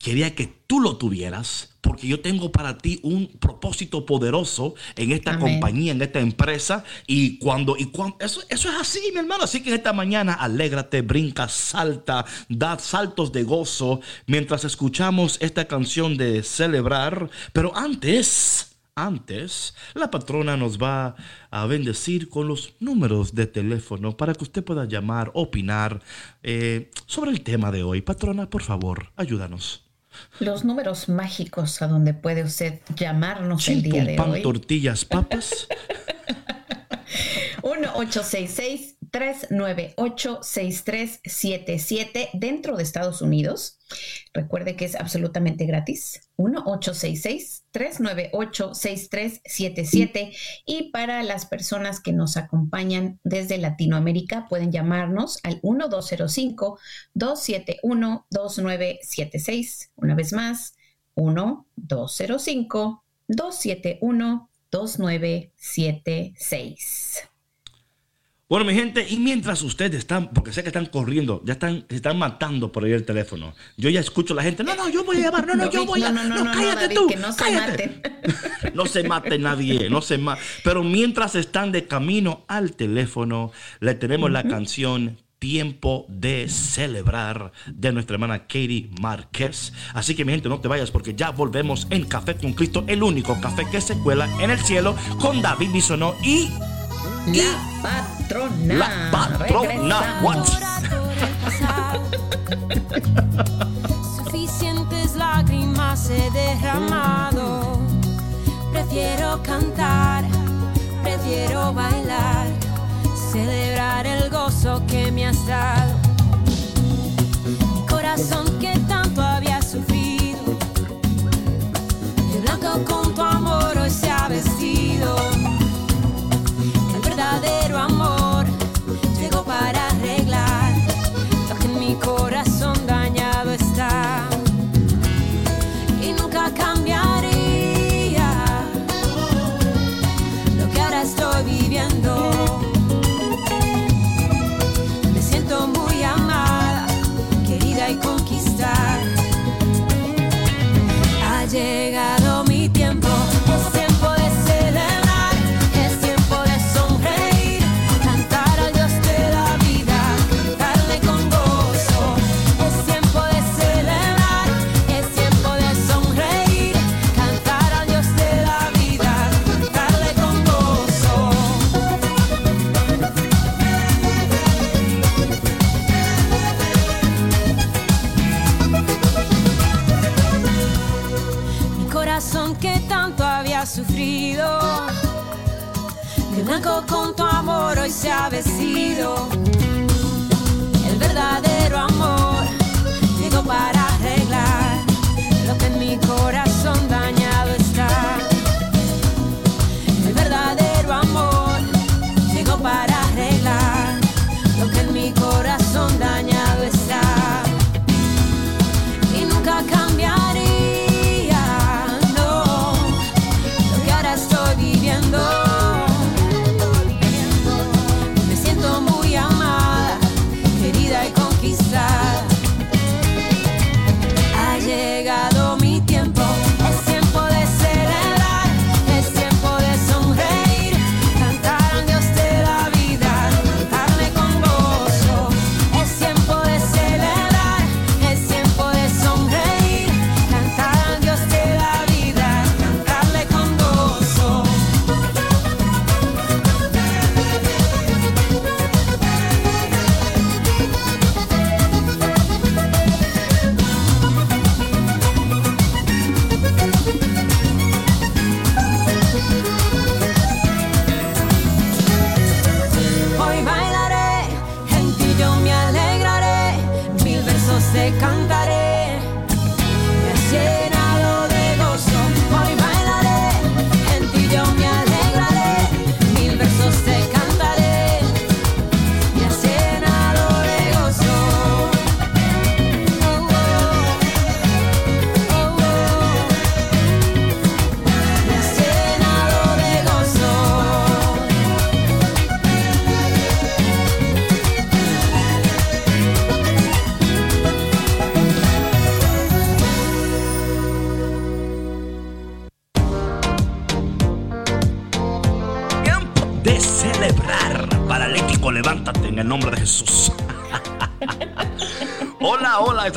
quería que tú lo tuvieras porque yo tengo para ti un propósito poderoso en esta compañía, en esta empresa. Y cuando, y cuando eso, eso es así, mi hermano. Así que en esta mañana, alégrate, brinca, salta, da saltos de gozo mientras escuchamos esta canción de celebrar. Pero antes. Antes, la patrona nos va a bendecir con los números de teléfono para que usted pueda llamar, opinar eh, sobre el tema de hoy. Patrona, por favor, ayúdanos. Los números mágicos a donde puede usted llamarnos el día de pan, tortillas, papas. [laughs] 1-866-398-6377 dentro de Estados Unidos. Recuerde que es absolutamente gratis. 1-866-398-6377. Y para las personas que nos acompañan desde Latinoamérica, pueden llamarnos al 1-205-271-2976. Una vez más, 1-205-271-2976. Bueno, mi gente, y mientras ustedes están, porque sé que están corriendo, ya están, se están matando por ahí el teléfono. Yo ya escucho a la gente, no, no, yo voy a llamar, no, no, yo voy a, no, no, no, cállate tú, que no se mate. [laughs] no se mate nadie, no se mate. Pero mientras están de camino al teléfono, le tenemos la canción tiempo de celebrar de nuestra hermana Katie Márquez. Así que mi gente, no te vayas porque ya volvemos en Café con Cristo, el único café que se cuela en el cielo con David Bisonó y la patrona. La patrona. Suficientes lágrimas he derramado. Prefiero cantar, prefiero bailar, celebrar el gozo que me has dado.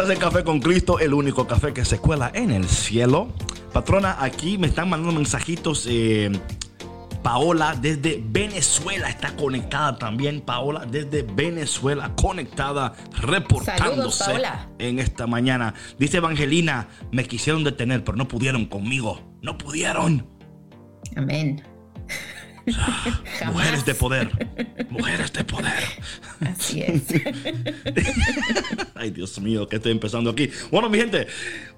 Estás en Café con Cristo, el único café que se cuela en el cielo. Patrona, aquí me están mandando mensajitos. eh, Paola desde Venezuela está conectada también. Paola desde Venezuela conectada, reportándose Saludos, en esta mañana. Dice Evangelina, me quisieron detener, pero no pudieron conmigo. No pudieron. Amén. [laughs] Jamás. Mujeres de poder. Mujeres de poder. Así es. [laughs] Ay, Dios mío, que estoy empezando aquí. Bueno, mi gente,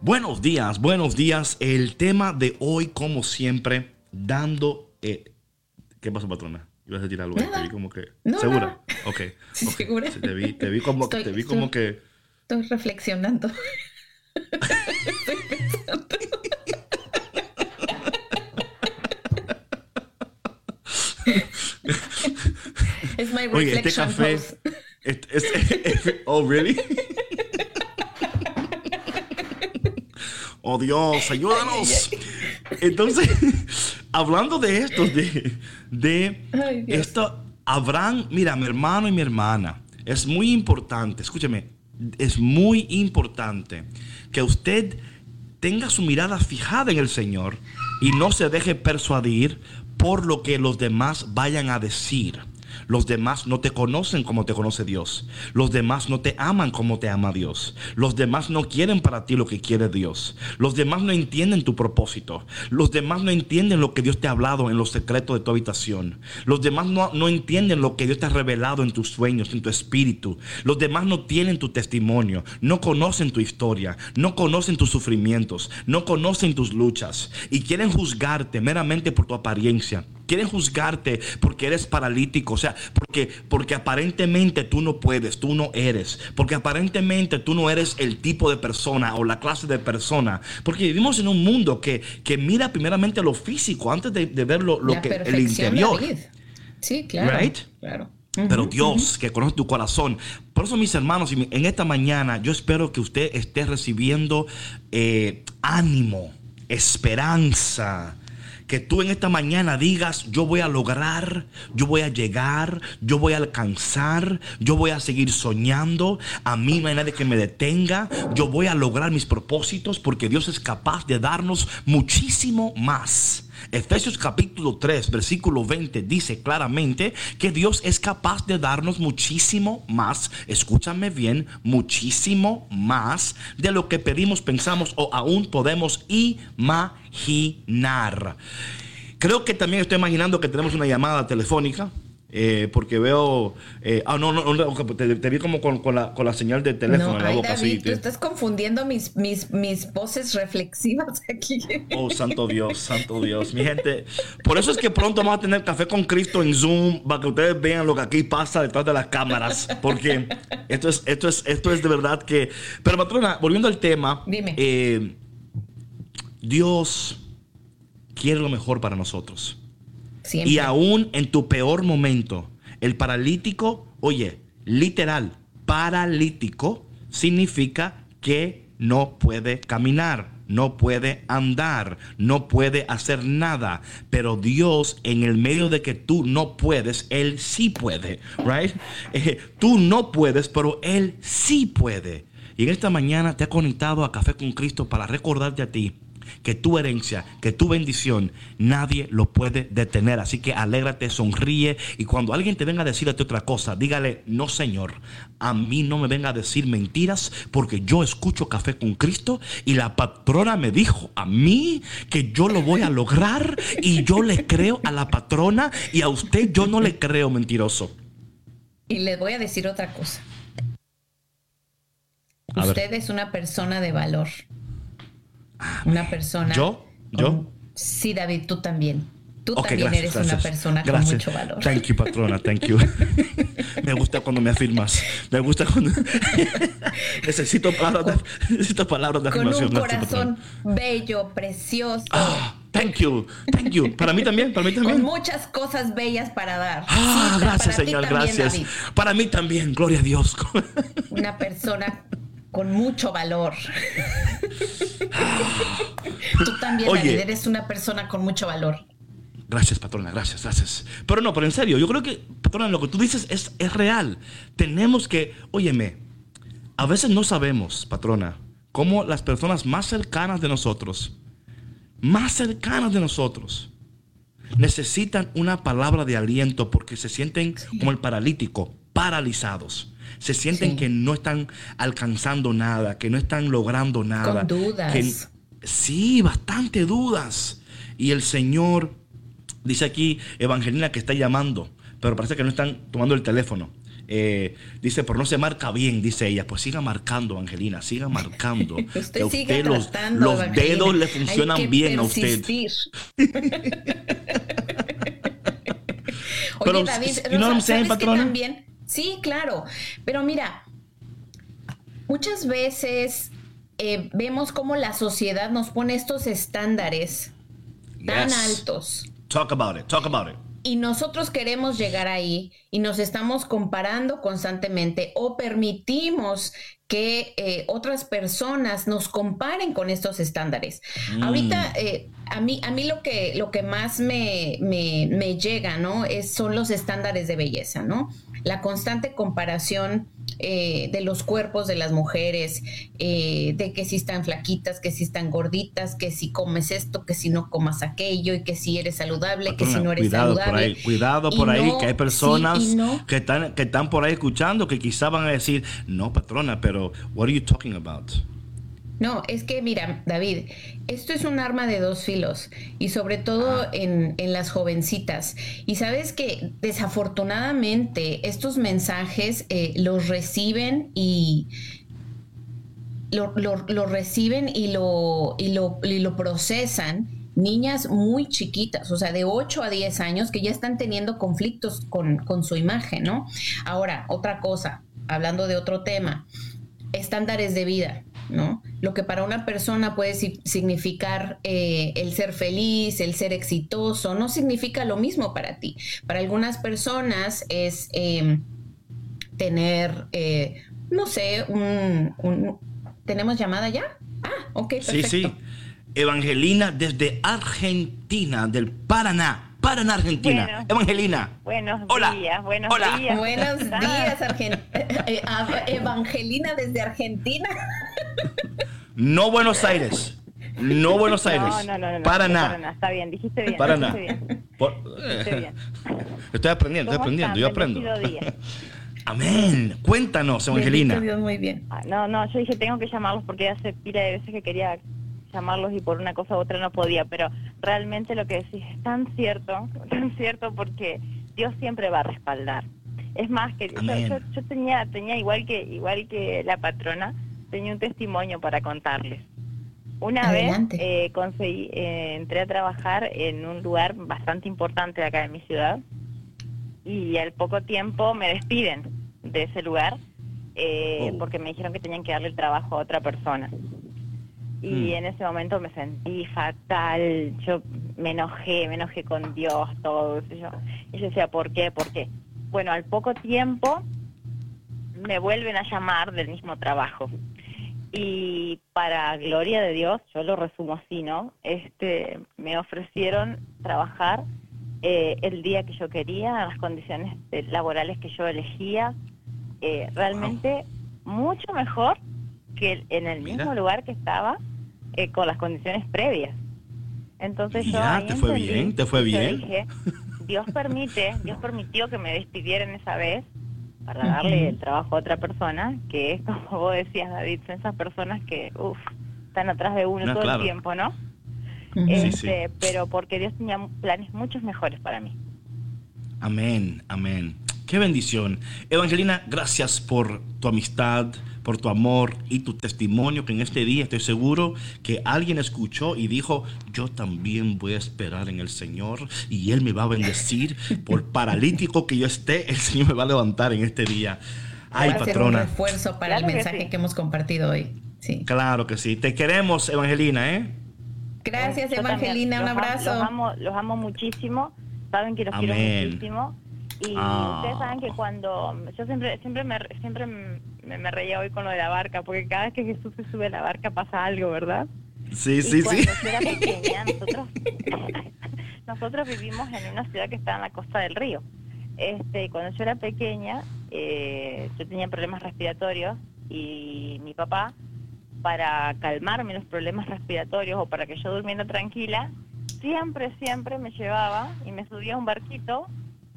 buenos días, buenos días. El tema de hoy, como siempre, dando... eh, ¿Qué pasó, patrona? ¿Ibas a decir algo? Nada. Te vi como que... No, ¿Segura? Sí, [laughs] ok. segura. Sí, Te vi, te vi como, Estoy- te vi como que... Estoy reflexionando. Estoy pensando. Es my Oye, este café... pose. este- este- oh, really? Oh Dios, ayúdanos. Entonces, hablando de esto, de, de Ay, esto, Abraham, mira, mi hermano y mi hermana, es muy importante, escúcheme, es muy importante que usted tenga su mirada fijada en el Señor y no se deje persuadir por lo que los demás vayan a decir. Los demás no te conocen como te conoce Dios. Los demás no te aman como te ama Dios. Los demás no quieren para ti lo que quiere Dios. Los demás no entienden tu propósito. Los demás no entienden lo que Dios te ha hablado en los secretos de tu habitación. Los demás no, no entienden lo que Dios te ha revelado en tus sueños, en tu espíritu. Los demás no tienen tu testimonio. No conocen tu historia. No conocen tus sufrimientos. No conocen tus luchas. Y quieren juzgarte meramente por tu apariencia. Quieren juzgarte porque eres paralítico, o sea, porque, porque aparentemente tú no puedes, tú no eres, porque aparentemente tú no eres el tipo de persona o la clase de persona, porque vivimos en un mundo que, que mira primeramente lo físico antes de, de ver lo, lo La que el interior. David. Sí, claro. Right? Claro. Pero Dios, que conoce tu corazón. Por eso, mis hermanos, en esta mañana yo espero que usted esté recibiendo eh, ánimo, esperanza. Que tú en esta mañana digas, yo voy a lograr, yo voy a llegar, yo voy a alcanzar, yo voy a seguir soñando, a mí no hay nadie que me detenga, yo voy a lograr mis propósitos porque Dios es capaz de darnos muchísimo más. Efesios capítulo 3, versículo 20 dice claramente que Dios es capaz de darnos muchísimo más, escúchame bien, muchísimo más de lo que pedimos, pensamos o aún podemos imaginar. Creo que también estoy imaginando que tenemos una llamada telefónica. Eh, porque veo. Eh, ah, no, no, no te, vi como con, con, la, con, la, señal de teléfono en la boca. David, tú estás confundiendo mis, mis, mis voces reflexivas [laughs] aquí. Oh, santo Dios, santo Dios. Mi gente, por eso es que pronto vamos a tener café con Cristo en Zoom para que ustedes vean lo que aquí pasa detrás de las cámaras. Porque esto es, esto es, esto es de verdad que. Pero, patrona, volviendo al tema. Dime. Eh, Dios quiere lo mejor para nosotros. Y aún en tu peor momento, el paralítico, oye, literal, paralítico significa que no puede caminar, no puede andar, no puede hacer nada. Pero Dios, en el medio de que tú no puedes, Él sí puede, right? [laughs] Eh, tú no puedes, pero Él sí puede. Y en esta mañana te ha conectado a Café con Cristo para recordarte a ti que tu herencia, que tu bendición, nadie lo puede detener. Así que alégrate, sonríe y cuando alguien te venga a decirte otra cosa, dígale, no Señor, a mí no me venga a decir mentiras porque yo escucho café con Cristo y la patrona me dijo a mí que yo lo voy a lograr y yo le creo a la patrona y a usted yo no le creo mentiroso. Y le voy a decir otra cosa. Usted es una persona de valor. Una persona. ¿Yo? ¿Yo? Sí, David, tú también. Tú también eres una persona con mucho valor. Thank you, patrona, thank you. [laughs] me gusta cuando me afirmas. Me gusta cuando. [laughs] necesito palabras de, necesito palabras de afirmación. Con un corazón bello, precioso. Ah, thank you, thank you. Para mí también, para mí también. Con muchas cosas bellas para dar. Ah, gracias, Señor, gracias. Para mí también, gloria a Dios. una persona con mucho valor. [laughs] [laughs] Tú también, eres una persona con mucho valor. Gracias, patrona, gracias, gracias. Pero no, pero en serio, yo creo que, patrona, lo que tú dices es, es real. Tenemos que, óyeme, a veces no sabemos, patrona, cómo las personas más cercanas de nosotros, más cercanas de nosotros, necesitan una palabra de aliento porque se sienten como el paralítico, paralizados se sienten que no están alcanzando nada, que no están logrando nada. Con dudas. sí, bastante dudas. Y el Señor dice aquí, Evangelina, que está llamando, pero parece que no están tomando el teléfono. Eh, dice, pero no se marca bien, dice ella. Pues siga marcando, Evangelina, siga [laughs] marcando. usted sigue los, los dedos le funcionan bien a usted. [laughs] Oye, David, ¿sabes también Sí, claro, pero mira, muchas veces eh, vemos cómo la sociedad nos pone estos estándares tan altos. Talk about it, talk about it. Y nosotros queremos llegar ahí y nos estamos comparando constantemente o permitimos que eh, otras personas nos comparen con estos estándares. Mm. Ahorita, eh, a, mí, a mí lo que, lo que más me, me, me llega, ¿no? Es, son los estándares de belleza, ¿no? la constante comparación eh, de los cuerpos de las mujeres, eh, de que si están flaquitas, que si están gorditas, que si comes esto, que si no comas aquello, y que si eres saludable, que si no eres cuidado saludable. Por ahí, cuidado por ahí, que hay personas que, están, que están por ahí escuchando que quizá van a decir, no, patrona, pero what are you talking about? No, es que mira, David, esto es un arma de dos filos y sobre todo ah. en, las jovencitas. Y sabes que desafortunadamente estos mensajes eh, los reciben y lo, reciben y lo, y lo, y lo procesan niñas muy chiquitas, o sea, de 8 a 10 años que ya están teniendo conflictos con, con su imagen, ¿no? Ahora, otra cosa, hablando de otro tema, estándares de vida ¿no? Lo que para una persona puede significar eh, el ser feliz, el ser exitoso, no significa lo mismo para ti. Para algunas personas es em, tener, eh, no sé, un, ¿Tenemos llamada ya? Ah, ok, perfecto. Sí, sí. Evangelina desde Argentina, del Paraná. Paraná, Argentina. Evangelina. Buenos Hola. días, buenos Hola. días. Buenos días, eh, Evangelina desde Argentina. No Buenos Aires. No Buenos Aires. No, no, no, Paraná. Está bien, dijiste bien. Paraná. Dijiste bien. [laughs] Estoy aprendiendo, estoy aprendiendo, yo aprendo. [laughs] Amén. Cuéntanos, Evangelina. Dios, muy bien. Ah, no, no, yo dije, tengo que llamarlos porque hace pila de veces que quería llamarlos y por una cosa u otra no podía, pero realmente lo que decís es tan cierto, [laughs] tan cierto porque Dios siempre va a respaldar. Es más que yo, tenía tenía igual que igual que la patrona tenía un testimonio para contarles. Una vez eh, conseguí eh, entré a trabajar en un lugar bastante importante de acá de mi ciudad y al poco tiempo me despiden de ese lugar eh, oh. porque me dijeron que tenían que darle el trabajo a otra persona. Y hmm. en ese momento me sentí fatal, yo me enojé, me enojé con Dios, todo. Y yo, y yo decía, ¿por qué? ¿Por qué? Bueno, al poco tiempo me vuelven a llamar del mismo trabajo. Y para gloria de Dios, yo lo resumo así, ¿no? Este, me ofrecieron trabajar eh, el día que yo quería, las condiciones laborales que yo elegía, eh, realmente mucho mejor que en el mismo lugar que estaba eh, con las condiciones previas. Entonces yo te fue bien, te fue bien. Dije, Dios permite, Dios permitió que me despidieran esa vez para darle el trabajo a otra persona, que es como vos decías, David, son esas personas que, uff, están atrás de uno todo el tiempo, ¿no? este, Pero porque Dios tenía planes muchos mejores para mí. Amén, amén. Qué bendición. Evangelina, gracias por tu amistad, por tu amor y tu testimonio que en este día estoy seguro que alguien escuchó y dijo, yo también voy a esperar en el Señor y Él me va a bendecir. Por paralítico que yo esté, el Señor me va a levantar en este día. Ay, patrona. un refuerzo para el mensaje que, hemos compartido hoy. Sí. Claro que sí. Te queremos, Evangelina, ¿eh? Gracias, Evangelina. un abrazo. Los amo, los amo muchísimo. Saben que los quiero muchísimo y ah. ustedes saben que cuando yo siempre siempre me siempre me, reía hoy con lo de la barca, porque cada vez que Jesús se sube a la barca pasa algo, ¿verdad? Sí, sí, sí. [laughs] nosotros [laughs] nosotros vivimos en una ciudad que está en la costa del río. Este, cuando yo era pequeña, eh, yo tenía problemas respiratorios y mi papá, para calmarme los problemas respiratorios o para que yo durmiera tranquila, siempre, siempre me llevaba y me subía a un barquito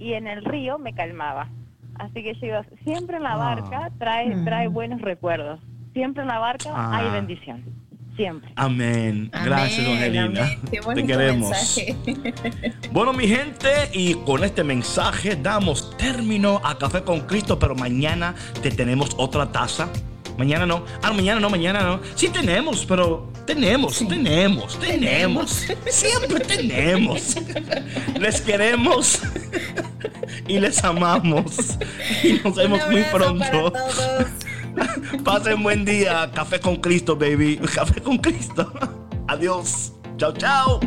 y en el río me calmaba. Así que yo digo, siempre en la barca ah. trae, trae mm. buenos recuerdos. Siempre en la barca hay ah. bendición. Siempre. Amén. Gracias, Angelina. Te queremos. [laughs] bueno, mi gente, y con este mensaje damos término a Café con Cristo, pero mañana te tenemos otra taza Mañana no. Ah, mañana no, mañana no. Sí tenemos, pero tenemos, tenemos, tenemos. [laughs] Siempre tenemos. Les queremos y les amamos. Y nos vemos muy pronto. [laughs] Pasen buen día. Café con Cristo, baby. Café con Cristo. Adiós. Chao, chao.